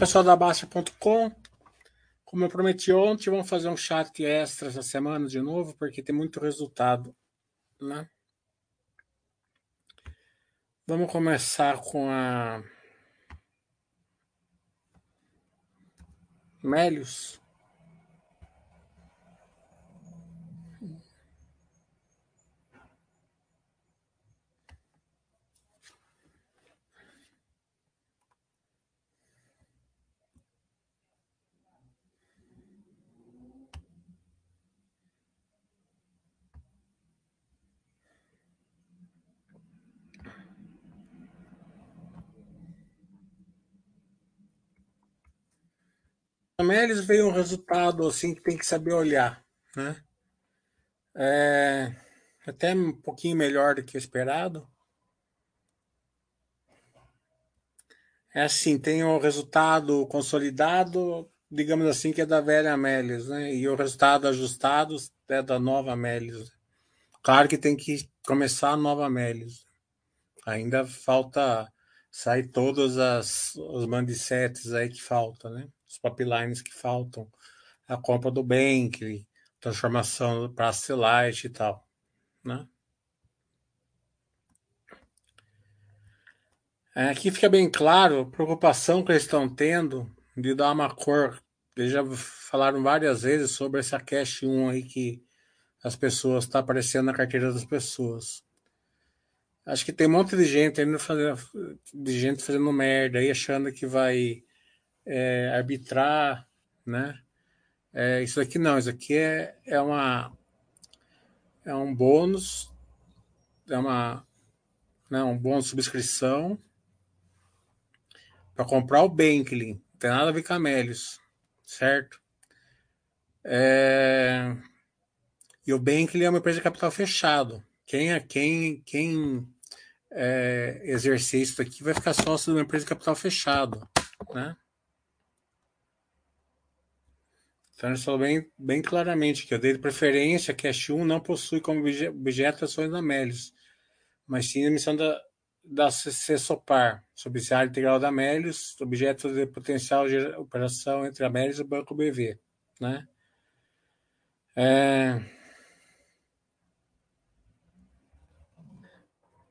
pessoal da Baixa.com. Como eu prometi ontem, vamos fazer um chat extra essa semana de novo, porque tem muito resultado, né? Vamos começar com a Melios. Também eles veem um resultado assim que tem que saber olhar, né? É, até um pouquinho melhor do que o esperado. É assim, tem o resultado consolidado, digamos assim, que é da velha Amélios, né? E o resultado ajustado é da nova Amélios. Claro que tem que começar a nova Amélios. Ainda falta sair todos as, os mandicetes aí que faltam, né? Os pipelines que faltam, a compra do Bank, transformação para Light e tal, né? É, aqui fica bem claro a preocupação que eles estão tendo de dar uma cor. Eles já falaram várias vezes sobre essa Cash 1 aí que as pessoas está aparecendo na carteira das pessoas. Acho que tem um monte de gente ainda fazendo, de gente fazendo merda aí, achando que vai é, arbitrar, né? É, isso aqui não, isso aqui é, é uma é um bônus, é uma né, um bônus de subscrição para comprar o Bankley, não tem nada a ver com Amélios, certo? É, e o Bankley é uma empresa de capital fechado. Quem é quem quem é, exercer isso aqui vai ficar sócio de uma empresa de capital fechado, né? Falou bem, bem claramente que eu dei de preferência que a X1 não possui como objeto ações da Melius, mas sim a emissão da, da CESOPAR, subsidiária integral da Melius, objeto de potencial de operação entre a Melius e o Banco BV. Né? É...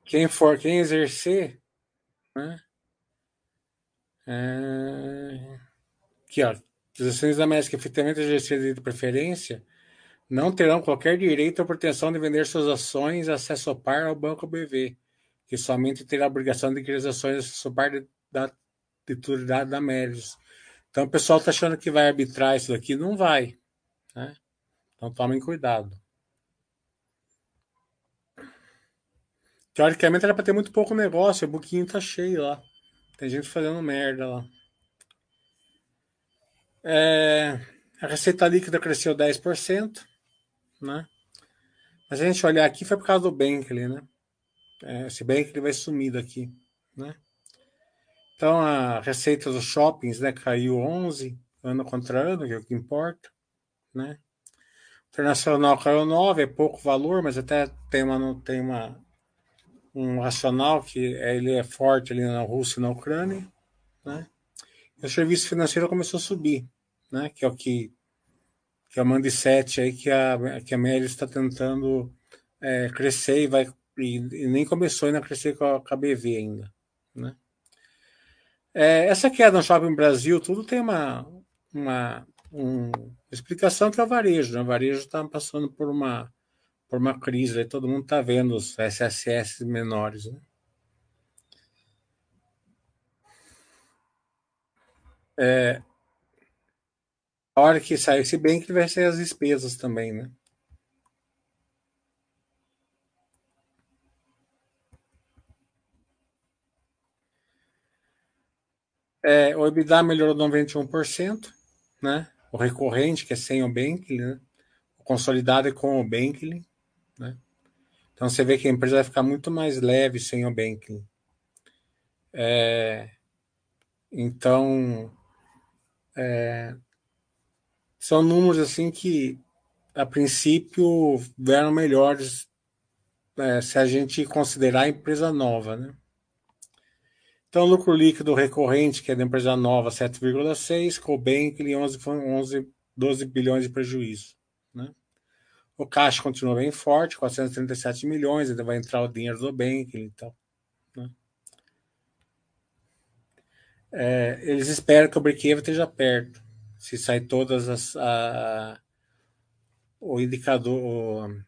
Quem for, quem exercer, né? É... Aqui, ó, as ações da América efetivamente exercidas de preferência não terão qualquer direito ou proteção de vender suas ações acesso par ao Banco BV, que somente terá a obrigação de adquirir as ações acesso par da titularidade da Mérios. Então o pessoal está achando que vai arbitrar isso daqui, não vai. Né? Então tomem cuidado. Teoricamente era para ter muito pouco negócio, o buquinho tá cheio lá. Tem gente fazendo merda lá. É, a receita líquida cresceu 10%, né? Mas a gente olhar aqui foi por causa do Bankley, né? É, esse Bankley vai sumir daqui, né? Então a receita dos shoppings, né, caiu 11 ano contra ano, que é o que importa, né? Internacional caiu 9, é pouco valor, mas até tem uma tem uma um racional que é, ele é forte ali na Rússia e na Ucrânia, né? E o serviço financeiro começou a subir, né? Que é o que que é o Mandicete aí que a que a Mary está tentando é, crescer e vai e, e, nem começou ainda a crescer com a, com a BV ainda, né? É, essa queda no shopping Brasil, tudo tem uma uma um, explicação que é o varejo, né? O varejo está passando por uma por uma crise, aí todo mundo está vendo os SSS menores, né? É, a hora que sair, se bem que vai ser as despesas também, né? É, o EBITDA melhorou 91%, né? O recorrente, que é sem o Bankley, né? O consolidado é com o Bankley, né? Então você vê que a empresa vai ficar muito mais leve sem o Bankley. É, então, é, são números assim que, a princípio, vieram melhores é, se a gente considerar a empresa nova, né? Então, lucro líquido recorrente, que é da empresa nova, 7,6, Cobank, 11, 11, 12 bilhões de prejuízo. Né? O caixa continua bem forte, 437 milhões, ainda vai entrar o dinheiro do Bank, então. Né? É, eles esperam que o break esteja perto. Se sair todas as. A, o indicador. O,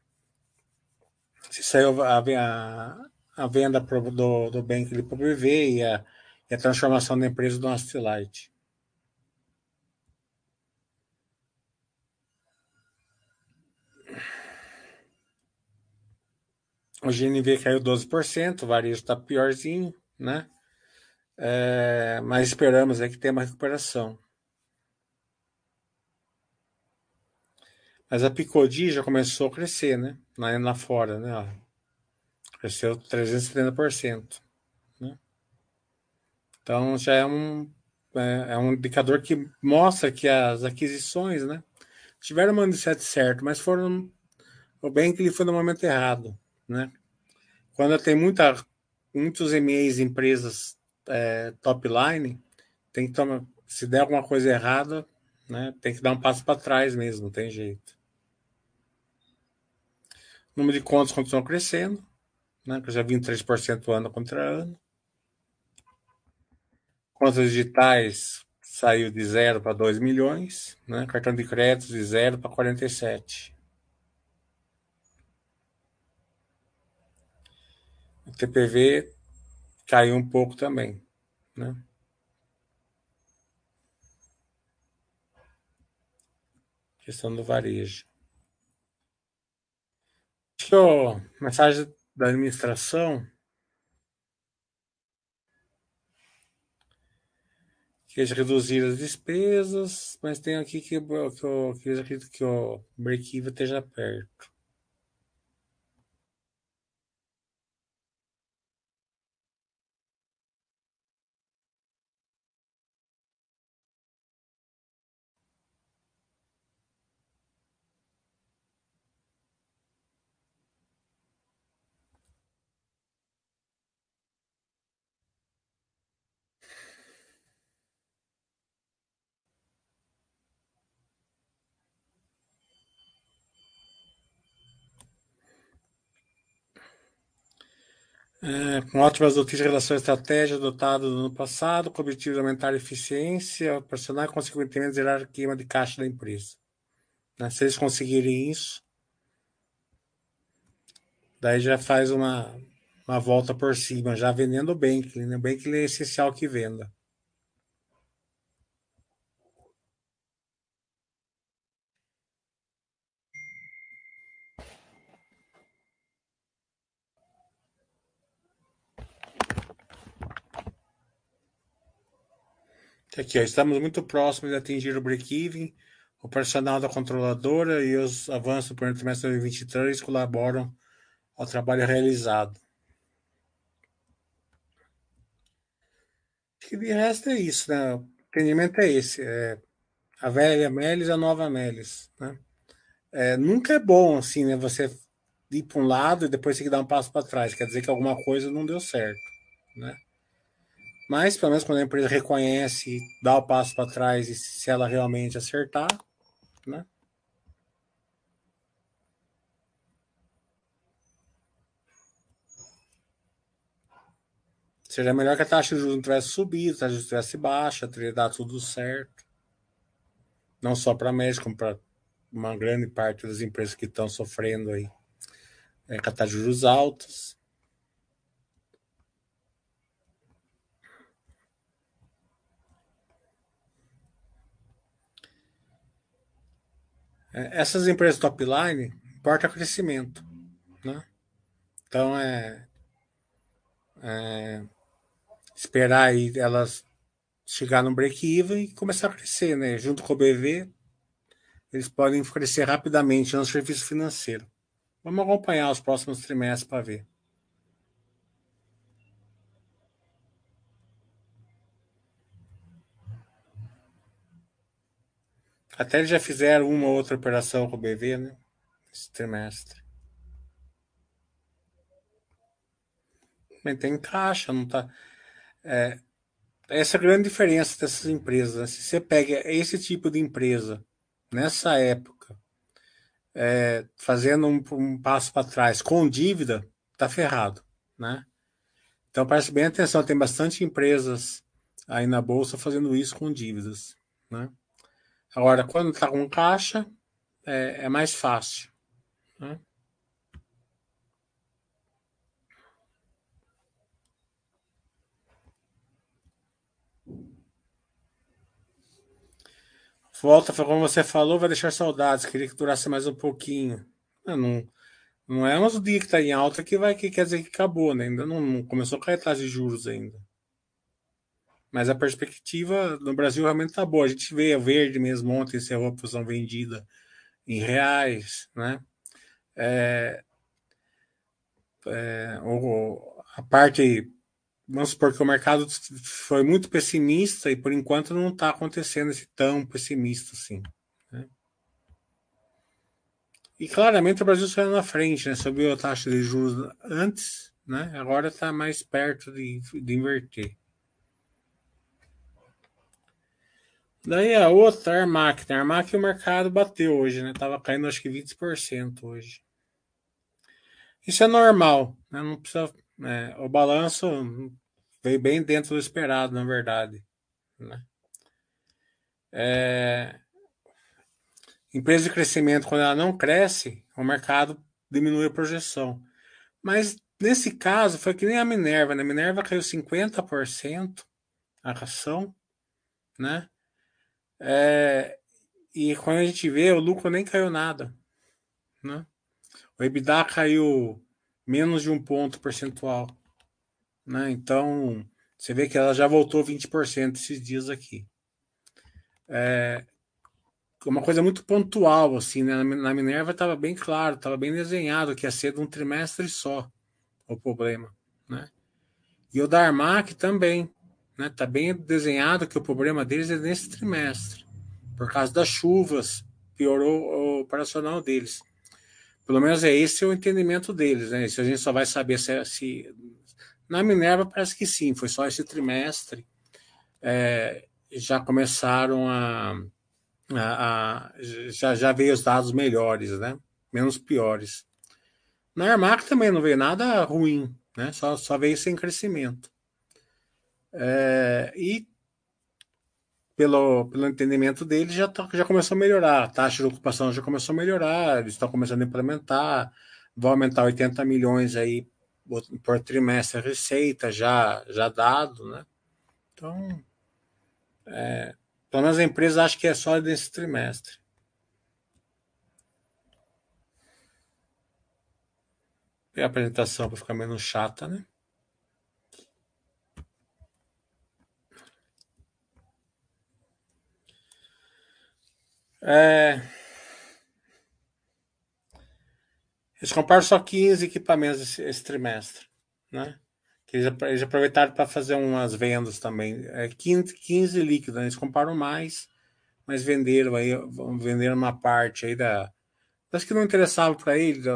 se saiu a, a, a venda pro, do, do Bank para o BV e a, e a transformação da empresa do Astilite. O GNV caiu 12%, o varejo está piorzinho, né? É, mas esperamos é que tenha uma recuperação. Mas a Picodi já começou a crescer, né? Lá fora, né? Cresceu 370%. Né? Então já é um, é, é, um indicador que mostra que as aquisições né, tiveram o mindset certo, mas foram o bem que ele foi no momento errado. Né? Quando tem muita, muitos MEs empresas é, top line, tem que tomar, se der alguma coisa errada, né, tem que dar um passo para trás mesmo, não tem jeito. O número de contas continua crescendo, né, que já 23% ano contra ano. Contas digitais saiu de 0 para 2 milhões, né, cartão de crédito de 0 para 47. O TPV caiu um pouco também, né? Questão do varejo. Acho que mensagem da administração que eles reduziram as despesas, mas tem aqui que, que, que, que eles acreditam que o break-even esteja perto. É, com ótimas notícias em relação à estratégia adotada no ano passado, com o objetivo de aumentar a eficiência operacional e, consequentemente, zerar a queima de caixa da empresa. Né? Se eles conseguirem isso, daí já faz uma, uma volta por cima, já vendendo bem, que né? bem que é essencial que venda. Aqui, ó, estamos muito próximos de atingir o break-even. O personal da controladora e os avanços do primeiro trimestre de 2023 colaboram ao trabalho realizado. Acho que de resto é isso, né? O entendimento é esse. É a velha Melis e a nova Melis, né? É, nunca é bom, assim, né? Você ir para um lado e depois ter que dar um passo para trás. Quer dizer que alguma coisa não deu certo, né? Mas, pelo menos quando a empresa reconhece, dá o passo para trás e se ela realmente acertar, né? Seria melhor que a taxa de juros não tivesse subido, a taxa de juros tivesse baixa, teria dado tudo certo. Não só para a México, como para uma grande parte das empresas que estão sofrendo aí é, com a taxa de juros altos. Essas empresas top line importa crescimento, né? Então é, é esperar aí elas chegar no break-even e começar a crescer, né? Junto com o BV, eles podem crescer rapidamente no serviço financeiro. Vamos acompanhar os próximos trimestres para ver. Até já fizeram uma ou outra operação com o BV, né? Esse trimestre. Mas tem caixa, não tá. É, essa é a grande diferença dessas empresas. Né? Se você pega esse tipo de empresa nessa época, é, fazendo um, um passo para trás com dívida, tá ferrado, né? Então preste bem atenção, tem bastante empresas aí na bolsa fazendo isso com dívidas, né? Agora, quando está com caixa, é, é mais fácil. Né? Volta, como você falou, vai deixar saudades. Queria que durasse mais um pouquinho. Não, não é uns dias que está em alta que vai que quer dizer que acabou, né? Ainda não, não começou a cair a taxa de juros ainda. Mas a perspectiva no Brasil realmente está boa. A gente vê a verde mesmo ontem encerrou a posição vendida em reais, né? É, é, a parte vamos supor que o mercado foi muito pessimista e por enquanto não está acontecendo esse tão pessimista assim. Né? E claramente o Brasil saiu na frente, né? Subiu a taxa de juros antes, né? Agora está mais perto de, de inverter. Daí a outra, a Armac. A Armac o mercado bateu hoje, né? Tava caindo acho que 20% hoje. Isso é normal, né? Não precisa. É, o balanço veio bem dentro do esperado, na verdade. Né? É... Empresa de crescimento, quando ela não cresce, o mercado diminui a projeção. Mas nesse caso, foi que nem a Minerva. Né? A Minerva caiu 50% a ração, né? É... E quando a gente vê, o lucro nem caiu nada. Né? O EBITDA caiu menos de um ponto percentual. Né? Então, você vê que ela já voltou 20% esses dias aqui. É uma coisa muito pontual, assim, né? Na Minerva estava bem claro, estava bem desenhado que ia ser de um trimestre só o problema, né? E o da Armac também, né? Bem desenhado que o problema deles é nesse trimestre, por causa das chuvas, piorou o operacional deles. Pelo menos é esse o entendimento deles, né? A gente só vai saber se, se na Minerva parece que sim, foi só esse trimestre. É, já começaram a, a, a, já, já veio os dados melhores, né? Menos piores. Na Armac também não veio nada ruim, né? Só, só veio sem crescimento. É, e pelo, pelo entendimento deles já, tá, já começou a melhorar. A taxa de ocupação já começou a melhorar, eles estão começando a implementar, vão aumentar 80 milhões aí por trimestre a receita já, já dado, né? Então, é, pelo menos a empresa acha que é só desse trimestre. E a apresentação para ficar menos chata, né? É... Eles compraram só 15 equipamentos esse, esse trimestre, né? Que eles, eles aproveitaram para fazer umas vendas também. É 15, 15 líquidos, né? eles compraram mais, mas venderam aí, venderam uma parte aí da. Acho que não interessava para eles, de,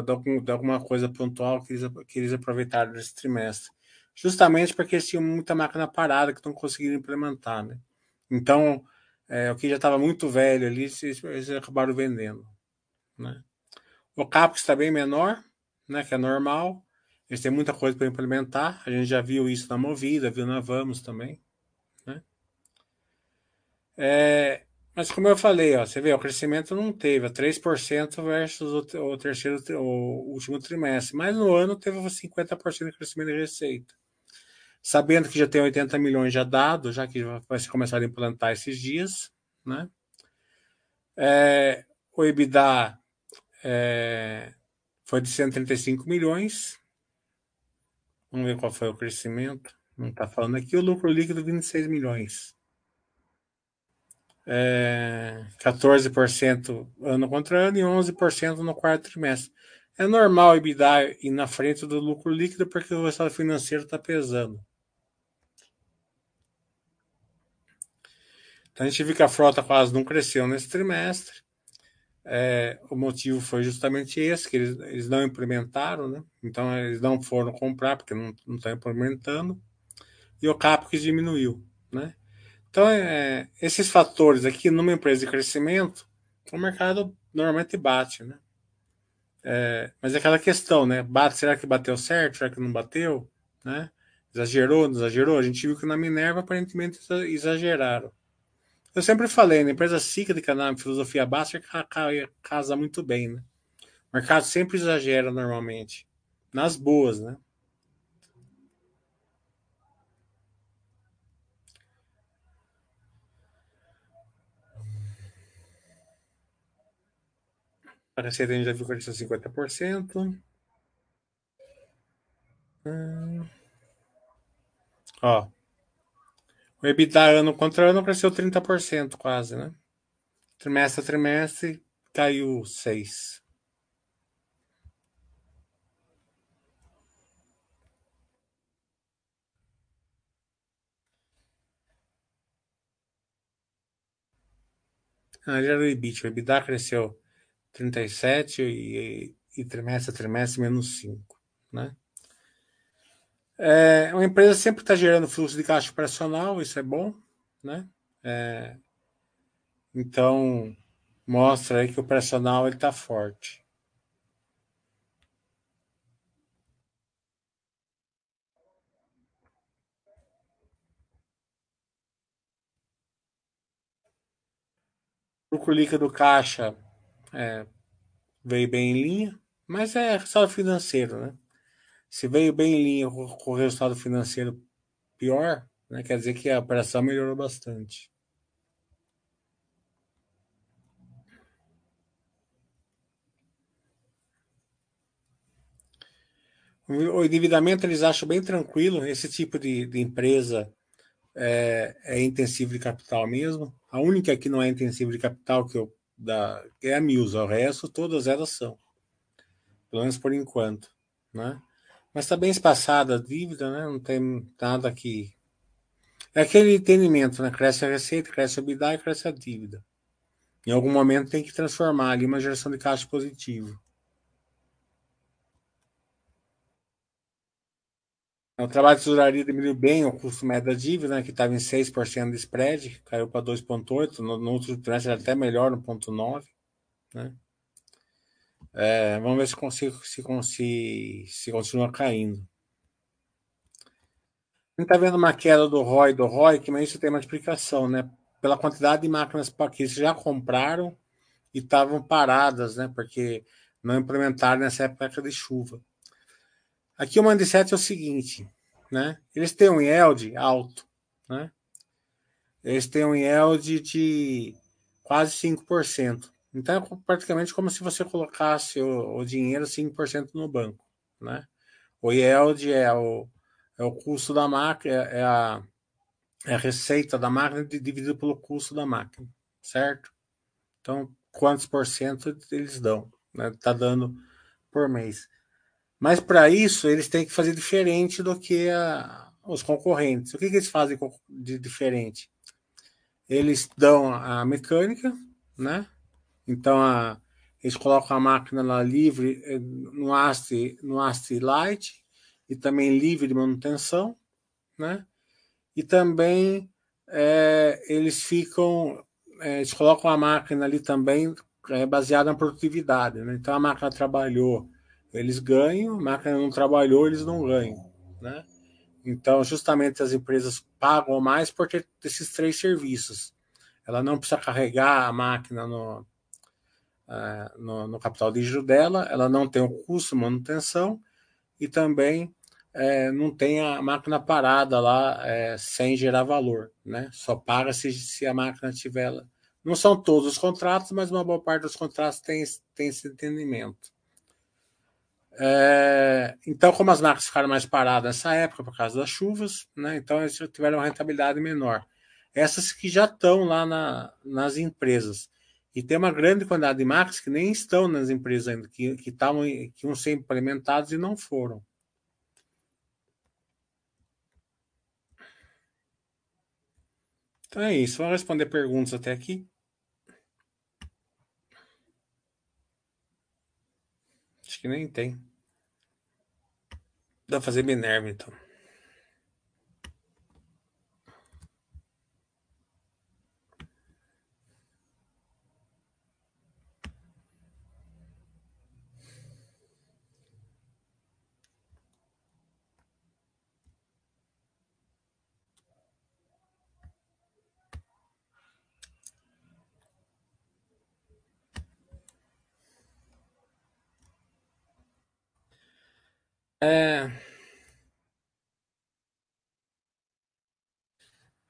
alguma coisa pontual que eles, que eles aproveitaram nesse trimestre. Justamente porque eles tinham muita máquina parada que não conseguiram implementar, né? Então, é, o que já estava muito velho ali, eles, acabaram vendendo, né? O CAPEX está bem menor, né, que é normal. Eles têm muita coisa para implementar. A gente já viu isso na Movida, viu na Vamos também. Né? É, mas como eu falei, ó, você vê, o crescimento não teve, 3% versus o, o, terceiro, o último trimestre. Mas no ano teve 50% de crescimento de receita. Sabendo que já tem 80 milhões já dado, já que vai se começar a implantar esses dias, né? É, o EBITDA é, foi de 135 milhões. Vamos ver qual foi o crescimento. Não está falando aqui. O lucro líquido, 26 milhões. É, 14% ano contra ano e 11% no quarto trimestre. É normal o EBITDA ir na frente do lucro líquido porque o resultado financeiro está pesando. Então a gente viu que a frota quase não cresceu nesse trimestre. É, o motivo foi justamente esse, que eles, eles não implementaram, né? Então eles não foram comprar porque não estão implementando. e o CAPEX diminuiu. Né? Então, é, esses fatores aqui numa empresa de crescimento, o mercado normalmente bate. Né? É, mas é aquela questão, né? Bate, será que bateu certo? Será que não bateu? Né? Exagerou, não exagerou? A gente viu que na Minerva aparentemente exageraram. Eu sempre falei, na empresa cíclica, na filosofia básica, casa muito bem, né? O mercado sempre exagera normalmente. Nas boas, né? A receita a gente já viu que cresceu 50%. Hum. Ó. O EBITDA ano contra ano cresceu 30% quase, né? Trimestre a trimestre caiu 6%. Ah, já era o EBIT. O EBITDA cresceu 37 e, e trimestre a trimestre menos 5, né? É, uma empresa sempre está gerando fluxo de caixa operacional, isso é bom, né? É, então mostra aí que o operacional está forte. O lucro líquido caixa é, veio bem em linha, mas é resultado financeiro, né? Se veio bem em linha com o resultado financeiro pior, né, quer dizer que a operação melhorou bastante. O endividamento eles acham bem tranquilo. Esse tipo de, de empresa é, é, intensivo de capital mesmo. A única que não é intensivo de capital que eu da, é a Mills. O resto, todas elas são. Pelo menos por enquanto. Né? Mas está bem espaçada a dívida, né? Não tem nada que. É aquele entendimento, né? Cresce a receita, cresce a EBITDA e cresce a dívida. Em algum momento tem que transformar ali uma geração de caixa positivo. O trabalho de tesouraria diminuiu bem o custo médio da dívida, né, que estava em 6% de spread, caiu para 2,8%, no, no outro trimestre até melhor, no 0,9%. Né? É, vamos ver se, consigo, se, se, se continua caindo. A gente está vendo uma queda do ROI do ROI, que mas isso tem uma explicação, né? Pela quantidade de máquinas que eles já compraram e estavam paradas, né? Porque não implementaram nessa época de chuva. Aqui o mindset é o seguinte, né? Eles têm um yield alto, né? Eles têm um yield de quase 5%. Então é praticamente como se você colocasse o, o dinheiro 5% no banco. Né? O yield é o, é o custo da máquina, é a, é a receita da máquina dividido pelo custo da máquina, certo? Então, quantos por cento eles dão? Né? Tá dando por mês. Mas para isso, eles têm que fazer diferente do que a, os concorrentes. O que, que eles fazem de diferente? Eles dão a mecânica, né? Então, a, eles colocam a máquina lá livre eh, no AST, no AST Lite e também livre de manutenção, né? E também é, eles ficam, é, eles colocam a máquina ali também é, baseada na produtividade, né? Então, a máquina trabalhou, eles ganham, a máquina não trabalhou, eles não ganham, né? Então, justamente as empresas pagam mais por ter esses três serviços. Ela não precisa carregar a máquina no, é, no, no, capital de giro dela, ela não tem o custo de manutenção e também é, não tem a máquina parada lá é, sem gerar valor, né? Só para se, se a máquina tiver. Não são todos os contratos, mas uma boa parte dos contratos tem, tem esse entendimento. É, então, como as máquinas ficaram mais paradas nessa época por causa das chuvas, né? Então eles tiveram uma rentabilidade menor. Essas que já estão lá na, nas empresas e tem uma grande quantidade de máquinas que nem estão nas empresas ainda, que, que, tavam, que iam ser implementados e não foram. Então é isso. Vamos responder perguntas até aqui. Acho que nem tem. Dá pra fazer Minerva, então. É,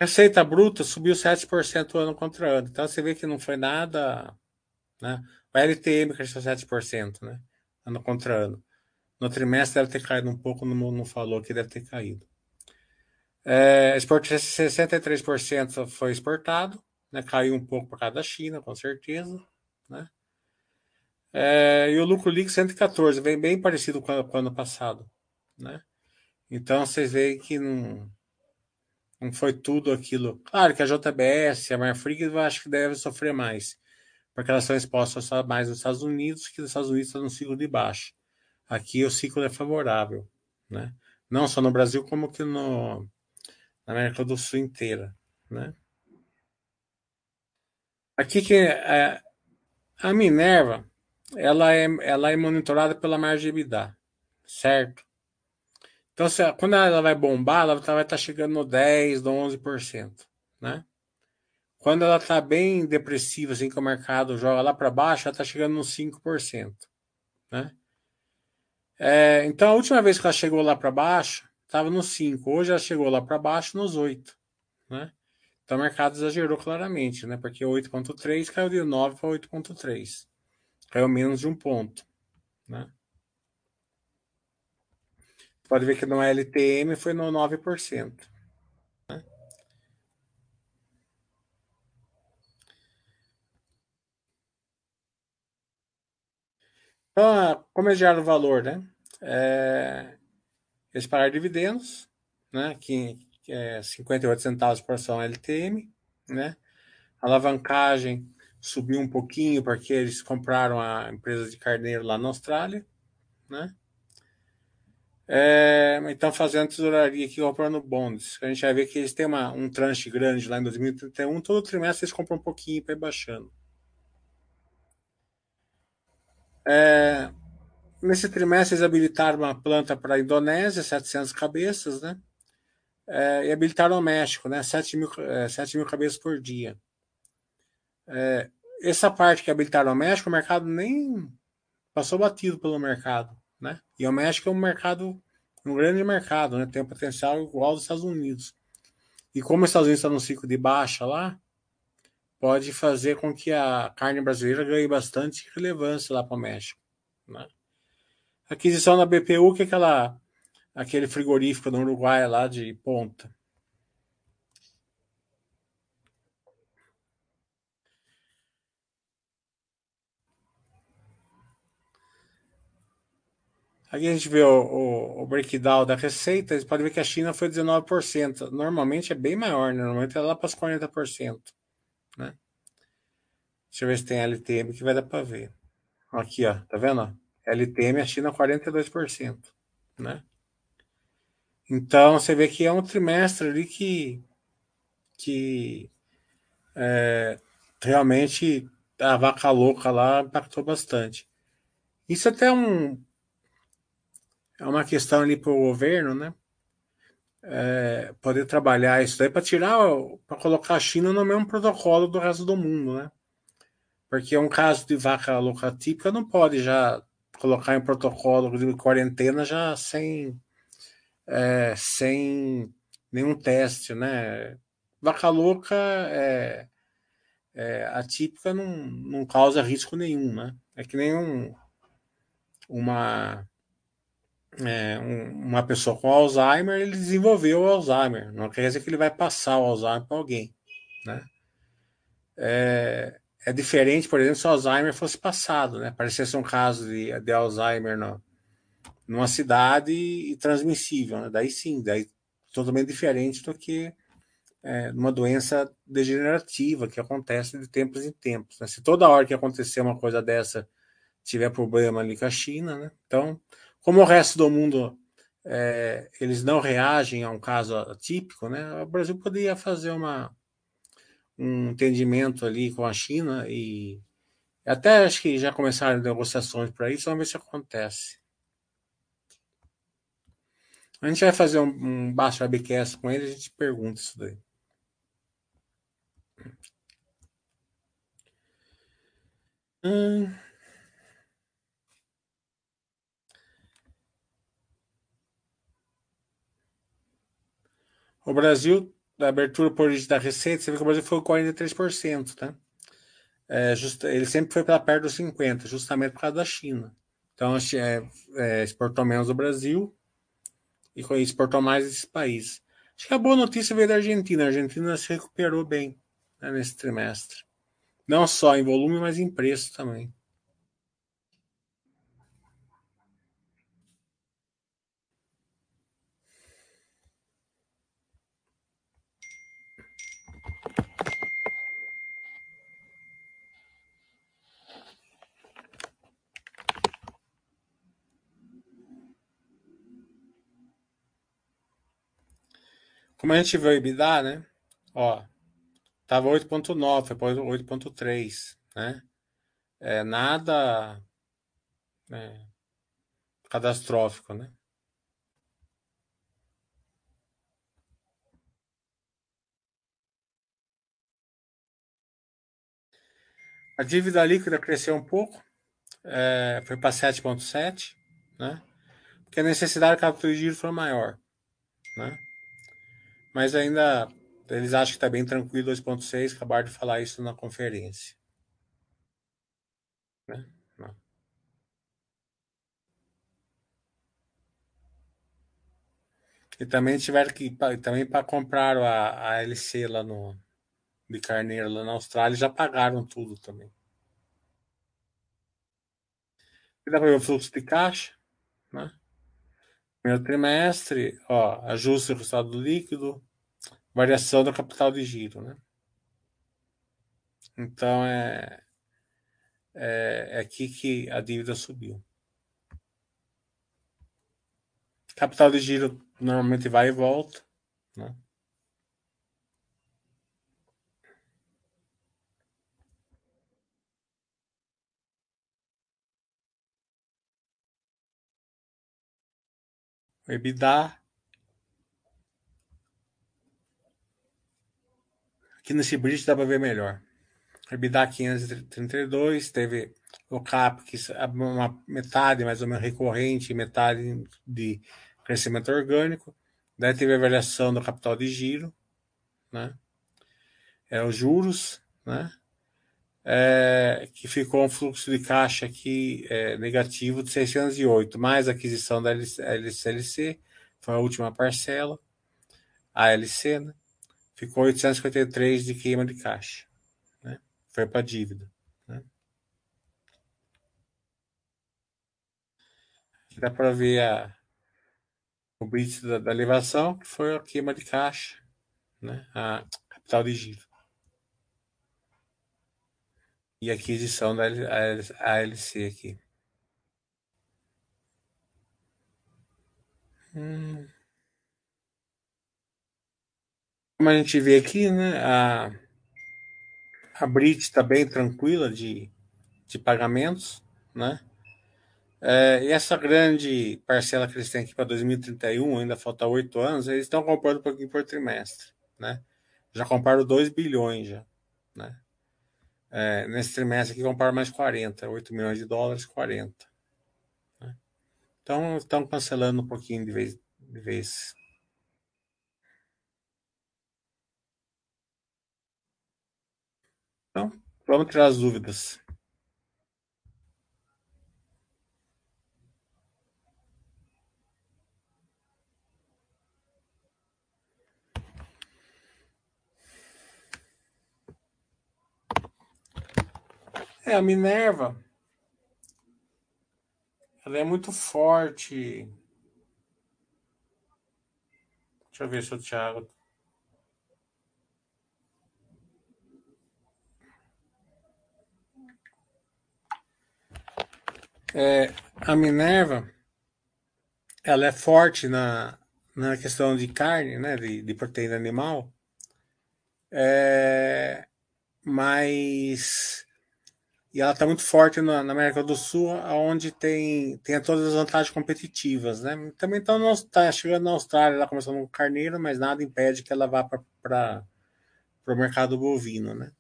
receita bruta subiu 7% ano contra ano. Então você vê que não foi nada. Né? O LTM cresceu 7%, né? ano contra ano. No trimestre deve ter caído um pouco, não, não falou que deve ter caído. É, 63% foi exportado, né? caiu um pouco por causa da China, com certeza. Né? É, e o lucro líquido 114, vem bem parecido com, com o ano passado. Né? Então vocês veem que não, não foi tudo aquilo. Claro que a JBS, a Marfrig, eu acho que deve sofrer mais, porque elas são expostas mais nos Estados Unidos, que os Estados Unidos estão no ciclo de baixa. Aqui o ciclo é favorável, né? Não só no Brasil, como que no, na América do Sul inteira, né? Aqui que é, a Minerva, ela é, ela é monitorada pela margem EBITDA, certo? Então, se, quando ela vai bombar, ela vai estar tá chegando no 10, no 11%, né? Quando ela está bem depressiva, assim que o mercado joga lá para baixo, ela está chegando nos 5%, né? É, então, a última vez que ela chegou lá para baixo, estava nos 5. Hoje ela chegou lá para baixo nos 8, né? Então, o mercado exagerou claramente, né? Porque 8,3 caiu de 9 para 8,3. Caiu menos de um ponto, né? Pode ver que no LTM foi no 9%. Né? Então, como é gerado valor, né? É, eles pagaram dividendos, né? Que, que é 58 centavos por ação LTM, né? A alavancagem subiu um pouquinho porque eles compraram a empresa de carneiro lá na Austrália, né? É, então, fazendo tesouraria aqui, comprando bonds. A gente vai ver que eles têm uma, um tranche grande lá em 2031. Todo trimestre eles compram um pouquinho para ir baixando. É, nesse trimestre, eles habilitaram uma planta para a Indonésia, 700 cabeças, né? É, e habilitaram o México, né? 7 mil, é, 7 mil cabeças por dia. É, essa parte que habilitaram o México, o mercado nem passou batido pelo mercado né? E o México é um mercado, um grande mercado, né? Tem um potencial igual aos Estados Unidos. E como os Estados Unidos está num ciclo de baixa lá, pode fazer com que a carne brasileira ganhe bastante relevância lá para o México, né? Aquisição da BPU, que é aquela, aquele frigorífico no Uruguai lá de ponta. Aqui a gente vê o, o, o breakdown da receita, você pode ver que a China foi 19%. Normalmente é bem maior, né? normalmente é lá para os 40%. Né? Deixa eu ver se tem LTM que vai dar para ver. Aqui, ó, tá vendo? LTM, a China 42%. Né? Então você vê que é um trimestre ali que, que é, realmente a vaca louca lá impactou bastante. Isso até é um é uma questão ali para o governo, né? É, poder trabalhar isso daí para tirar, para colocar a China no mesmo protocolo do resto do mundo, né? Porque um caso de vaca louca típica não pode já colocar em protocolo de quarentena já sem, é, sem nenhum teste, né? Vaca louca é, é, atípica não, não causa risco nenhum, né? É que nem um, uma é, um, uma pessoa com Alzheimer, ele desenvolveu o Alzheimer. Não quer dizer que ele vai passar o Alzheimer para alguém. Né? É, é, diferente, por exemplo, se o Alzheimer fosse passado, né? Parecesse um caso de, de Alzheimer no, numa cidade e transmissível. Né? Daí sim, daí totalmente diferente do que é, uma doença degenerativa que acontece de tempos em tempos. Né? Se toda hora que acontecer uma coisa dessa tiver problema ali com a China, né? Então, como o resto do mundo é, eles não reagem a um caso atípico, né? O Brasil poderia fazer uma, um entendimento ali com a China e até acho que já começaram negociações para isso, vamos ver se acontece. A gente vai fazer um, um baixo webcast com ele, a gente pergunta isso daí. Hum. O Brasil, da abertura por origem da receita, você vê que o Brasil foi 43%, tá? É, ele sempre foi para perto dos 50%, justamente por causa da China. Então, é, é, exportou menos do Brasil e exportou mais esses países. Acho que a boa notícia veio da Argentina. A Argentina se recuperou bem né, nesse trimestre. Não só em volume, mas em preço também. Como a gente viu o EBITDA, né? Ó, tava 8.9, foi para 8.3, né? É nada é, catastrófico, né? A dívida líquida cresceu um pouco, é, foi para 7,7, né? Porque a necessidade de capital de giro foi maior, né? Mas ainda eles acham que está bem tranquilo 2.6, acabaram de falar isso na conferência. Né? E também tiveram que também para comprar a, a LC lá no de Carneiro lá na Austrália já pagaram tudo também. E dá para ver o fluxo de caixa, né? Primeiro trimestre, ó, ajuste do resultado líquido, variação do capital de giro, né? Então é, é, é aqui que a dívida subiu. Capital de giro normalmente vai e volta, né? EBITDA Aqui nesse bridge dá para ver melhor. EBITDA 532, teve o CAPEX, uma metade mais ou menos recorrente, metade de crescimento orgânico. Daí teve a variação do capital de giro, né? É, os juros, né? É, que ficou um fluxo de caixa aqui é, negativo de 608, mais a aquisição da LCLC, foi a última parcela, a LC, né? Ficou 853 de queima de caixa. Né? Foi para dívida. Né? Dá para ver a, o bit da, da elevação, que foi a queima de caixa, né? a capital de giro. E a aquisição da ALC aqui. Hum. Como a gente vê aqui, né, a, a Brit está bem tranquila de, de pagamentos, né? É, e essa grande parcela que eles têm aqui para 2031, ainda falta oito anos, eles estão comprando um pouquinho por trimestre, né? Já compraram 2 bilhões já, né? É, nesse trimestre aqui compraram mais 40, 8 milhões de dólares, 40. Né? Então estão cancelando um pouquinho de vez. De vez. Então, vamos tirar as dúvidas. É, a Minerva, ela é muito forte. Deixa eu ver se o Thiago É, a Minerva, ela é forte na, na questão de carne, né, de, de proteína animal, é, mas e ela está muito forte na, na, América do Sul, onde tem, tem todas as vantagens competitivas, né? Também está chegando na Austrália, ela começou no carneiro, mas nada impede que ela vá para o mercado bovino, né?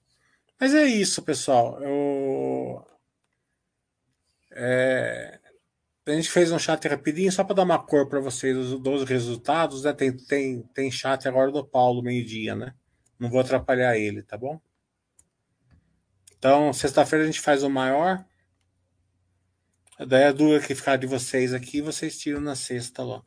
Mas é isso, pessoal. Eu, é, A gente fez um chat rapidinho só para dar uma cor para vocês dos, dos resultados, né? Tem, tem, tem chat agora do Paulo, meio-dia, né? Não vou atrapalhar ele, tá bom? Então, sexta-feira a gente faz o maior. Daí a dúvida que ficar de vocês aqui, vocês tiram na sexta lá.